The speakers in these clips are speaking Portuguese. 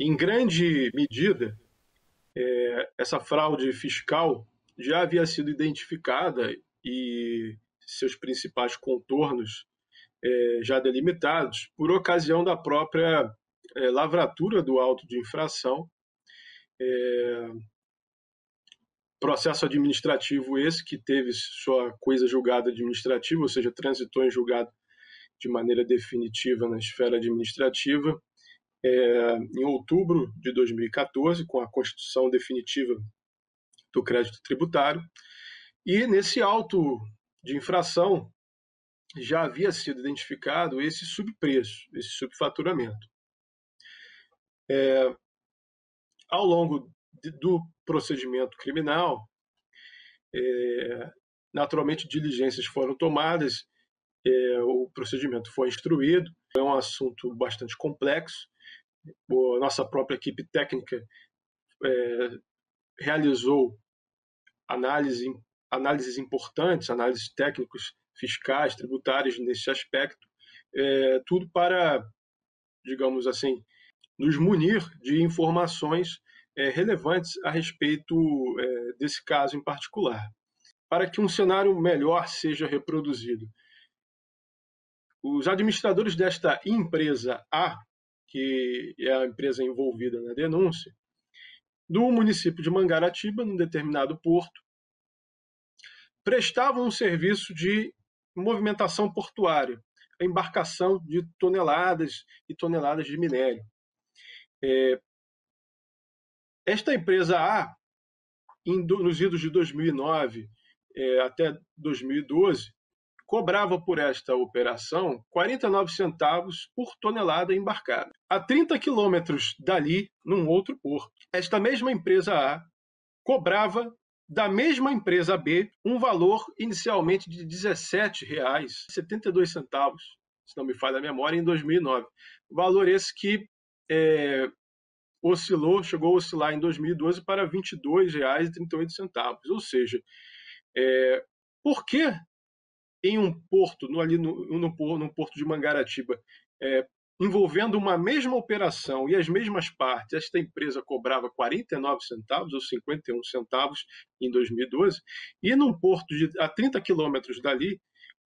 Em grande medida, é, essa fraude fiscal já havia sido identificada e seus principais contornos é, já delimitados por ocasião da própria é, lavratura do auto de infração. É, processo administrativo esse que teve sua coisa julgada administrativa, ou seja, transitou em julgado de maneira definitiva na esfera administrativa é, em outubro de 2014, com a constituição definitiva do crédito tributário. E nesse auto de infração já havia sido identificado esse subpreço, esse subfaturamento. É, ao longo de, do procedimento criminal, é, naturalmente diligências foram tomadas, é, o procedimento foi instruído, é um assunto bastante complexo, a nossa própria equipe técnica é, realizou análise, análises importantes, análises técnicos, fiscais, tributárias nesse aspecto, é, tudo para, digamos assim, nos munir de informações é, relevantes a respeito é, desse caso em particular. Para que um cenário melhor seja reproduzido, os administradores desta empresa A que é a empresa envolvida na denúncia, do município de Mangaratiba, num determinado porto, prestavam um serviço de movimentação portuária, a embarcação de toneladas e toneladas de minério. É, esta empresa A, em, nos idos de 2009 é, até 2012, cobrava por esta operação 49 centavos por tonelada embarcada. A 30 quilômetros dali, num outro porto, esta mesma empresa A cobrava da mesma empresa B um valor inicialmente de R$ 17,72, se não me falha a memória, em 2009. Valor esse que é, oscilou, chegou a oscilar em 2012 para R$ 22,38. Ou seja, é, por que em um porto, no, ali no, no, no porto de Mangaratiba, é, envolvendo uma mesma operação e as mesmas partes, esta empresa cobrava 49 centavos ou 51 centavos em 2012, e num porto de, a 30 quilômetros dali,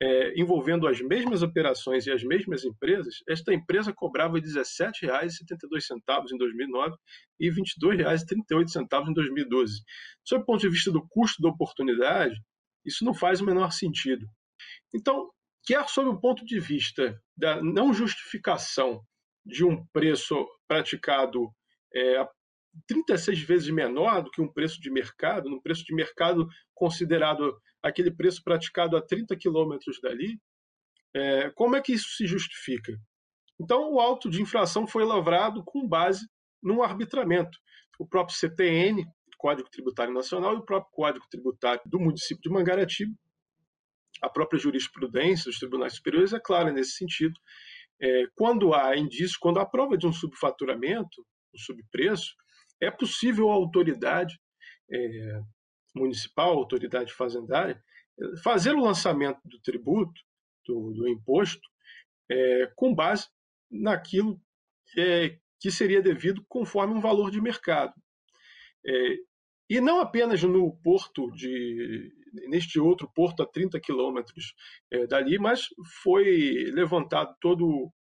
é, envolvendo as mesmas operações e as mesmas empresas, esta empresa cobrava R$ 17,72 em 2009 e R$ 22,38 em 2012. Sob o ponto de vista do custo da oportunidade, isso não faz o menor sentido. Então, quer sob o ponto de vista da não justificação de um preço praticado é, 36 vezes menor do que um preço de mercado, num preço de mercado considerado aquele preço praticado a 30 quilômetros dali, é, como é que isso se justifica? Então, o auto de infração foi lavrado com base num arbitramento. O próprio CTN, Código Tributário Nacional, e o próprio Código Tributário do município de Mangaratiba a própria jurisprudência dos tribunais superiores é clara nesse sentido. É, quando há indício, quando há prova de um subfaturamento, um subpreço, é possível a autoridade é, municipal, a autoridade fazendária, fazer o lançamento do tributo, do, do imposto, é, com base naquilo é, que seria devido conforme um valor de mercado. E não apenas no porto de neste outro porto a 30 quilômetros é, dali, mas foi levantado todo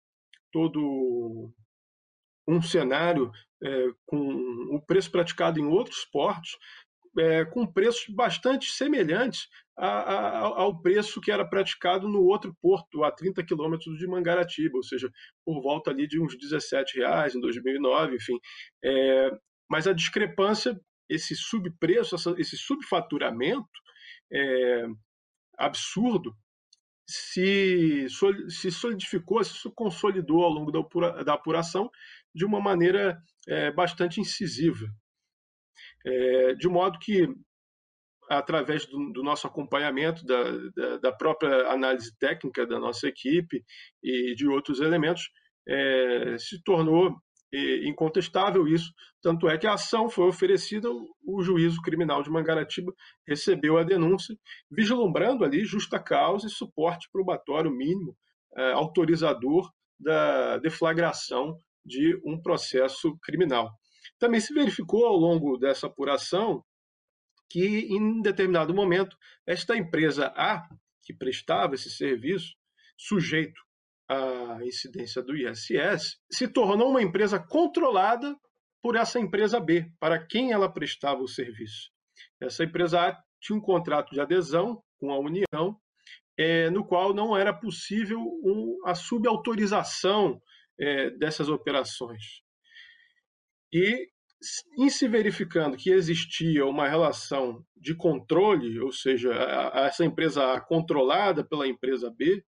todo um cenário é, com o preço praticado em outros portos é, com preços bastante semelhantes a, a, ao preço que era praticado no outro porto, a 30 quilômetros de Mangaratiba, ou seja, por volta ali de uns 17 reais em 2009, enfim. É, mas a discrepância esse subpreço, esse subfaturamento é, absurdo se, se solidificou, se consolidou ao longo da, apura, da apuração de uma maneira é, bastante incisiva. É, de modo que, através do, do nosso acompanhamento, da, da, da, própria análise técnica da nossa equipe e de outros elementos, é, se tornou incontestável isso, tanto é que a ação foi oferecida, o juízo criminal de Mangaratiba recebeu a denúncia, vislumbrando ali justa causa e suporte probatório mínimo é, autorizador da deflagração de um processo criminal. Também se verificou ao longo dessa apuração que, em determinado momento, esta empresa A, que prestava esse serviço, sujeito à incidência do ISS, se tornou uma empresa controlada por essa empresa B, para quem ela prestava o serviço. Essa empresa A tinha um contrato de adesão com a União, é, no qual não era possível um, a subautorização é, dessas operações. E, em se verificando que existia uma relação de controle, ou seja, a, a essa empresa A controlada pela empresa B,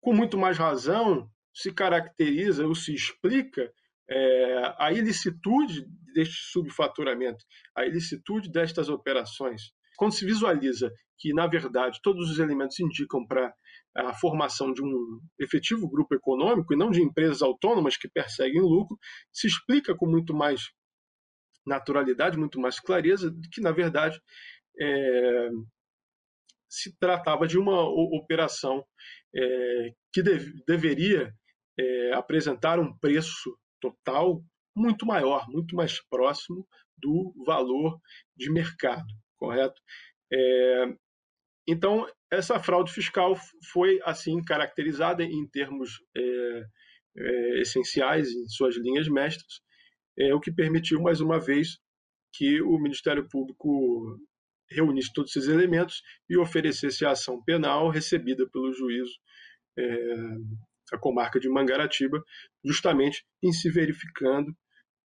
com muito mais razão se caracteriza ou se explica é, a ilicitude deste subfaturamento, a ilicitude destas operações. Quando se visualiza que, na verdade, todos os elementos indicam para a formação de um efetivo grupo econômico e não de empresas autônomas que perseguem lucro, se explica com muito mais naturalidade, muito mais clareza, que, na verdade, é, se tratava de uma operação é, que deve, deveria é, apresentar um preço total muito maior, muito mais próximo do valor de mercado, correto? É, então, essa fraude fiscal foi assim caracterizada em termos é, é, essenciais, em suas linhas mestras, é, o que permitiu, mais uma vez, que o Ministério Público reunisse todos esses elementos e oferecesse a ação penal recebida pelo juízo é, a comarca de Mangaratiba, justamente em se verificando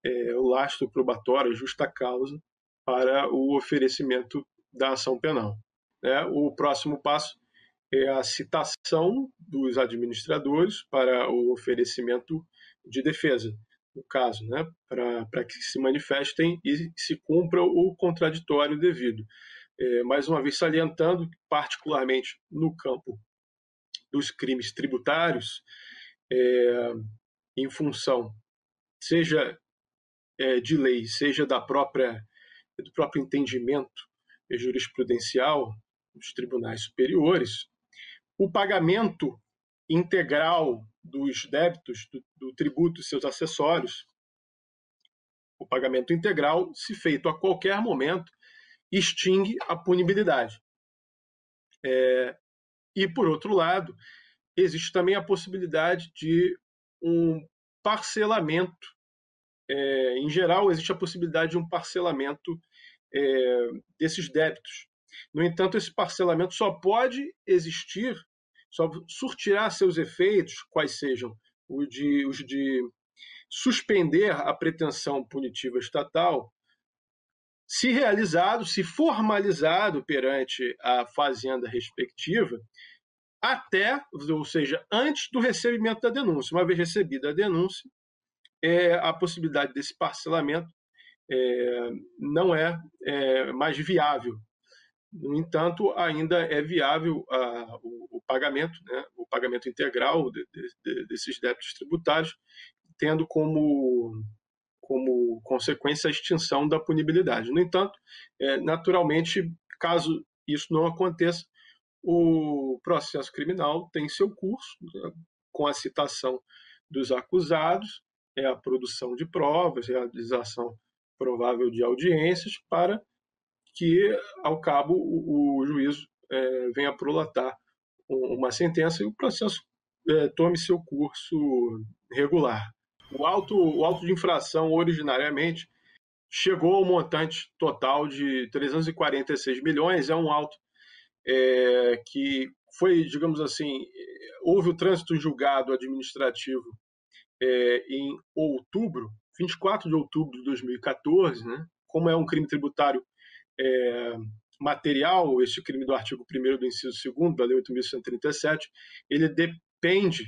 é, o lastro probatório, a justa causa, para o oferecimento da ação penal. É, o próximo passo é a citação dos administradores para o oferecimento de defesa, no caso, né, para que se manifestem e se cumpra o contraditório devido. É, mais uma vez salientando, particularmente no campo dos crimes tributários é, em função, seja é, de lei, seja da própria do próprio entendimento jurisprudencial dos tribunais superiores, o pagamento integral dos débitos do, do tributo e seus acessórios, o pagamento integral, se feito a qualquer momento, extingue a punibilidade. É, e, por outro lado, existe também a possibilidade de um parcelamento. É, em geral, existe a possibilidade de um parcelamento é, desses débitos. No entanto, esse parcelamento só pode existir, só surtirá seus efeitos, quais sejam os de, os de suspender a pretensão punitiva estatal, se realizado, se formalizado perante a fazenda respectiva, até, ou seja, antes do recebimento da denúncia. Uma vez recebida a denúncia, é, a possibilidade desse parcelamento é, não é, é, mais viável. No entanto, ainda é viável a, o, o, pagamento, né, o pagamento integral de, de, desses débitos tributários, tendo como como consequência a extinção da punibilidade. No entanto, é, naturalmente, caso isso não aconteça, o processo criminal tem seu curso, né, com a citação dos acusados, é a produção de provas, realização provável de audiências, para que, ao cabo, o, o juízo é, venha prolatar uma sentença e o processo é, tome seu curso regular. O auto, o auto de infração, originariamente, chegou ao montante total de 346 milhões. É um auto é, que foi, digamos assim, houve o trânsito julgado administrativo é, em outubro, 24 de outubro de 2014, né? como é um crime tributário é, material, este crime do artigo 1 do inciso 2 da Lei 8.137, ele depende,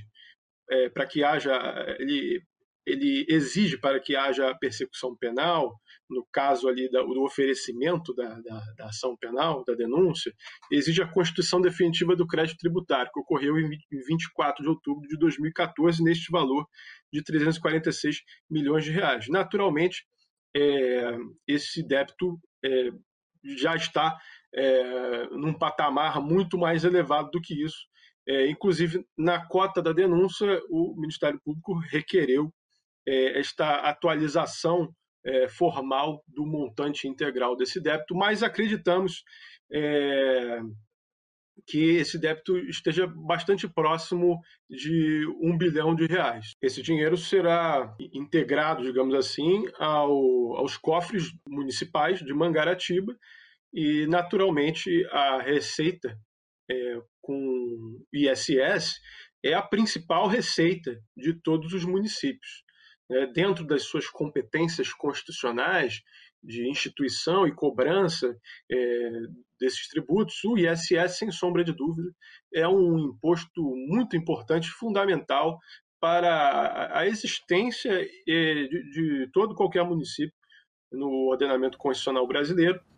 é, para que haja, ele ele exige para que haja persecução penal, no caso ali do oferecimento da, da, da, ação penal, da denúncia, exige a constituição definitiva do crédito tributário, que ocorreu em 24 de outubro de 2014, neste valor de 346 milhões de reais. Naturalmente, é, esse débito é, já está é, num patamar muito mais elevado do que isso, É, inclusive, na cota da denúncia, o Ministério Público requereu é, esta atualização é, formal do montante integral desse débito, mas acreditamos é, que esse débito esteja bastante próximo de um bilhão de reais. Esse dinheiro será integrado, digamos assim, ao, aos cofres municipais de Mangaratiba e, naturalmente, a receita é, com ISS é a principal receita de todos os municípios. É, dentro das suas competências constitucionais de instituição e cobrança é, desses tributos, o ISS, sem sombra de dúvida, é um imposto muito importante, fundamental para a existência é, de, de todo qualquer município no ordenamento constitucional brasileiro